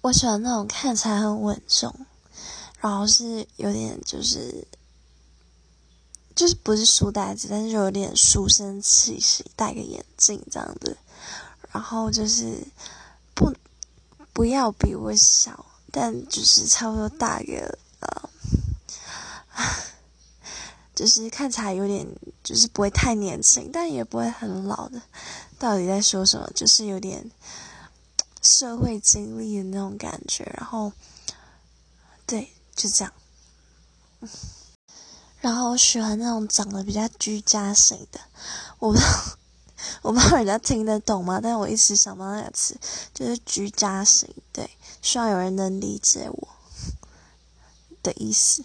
我喜欢那种看起来很稳重，然后是有点就是就是不是书呆子，但是有点书生气息，戴个眼镜这样子，然后就是不不要比我小，但就是差不多大个呃。就是看起来有点，就是不会太年轻，但也不会很老的。到底在说什么？就是有点社会经历的那种感觉。然后，对，就这样。然后我喜欢那种长得比较居家型的。我不知道，我不知道人家听得懂吗？但我一直想到那个词，就是居家型。对，希望有人能理解我的意思。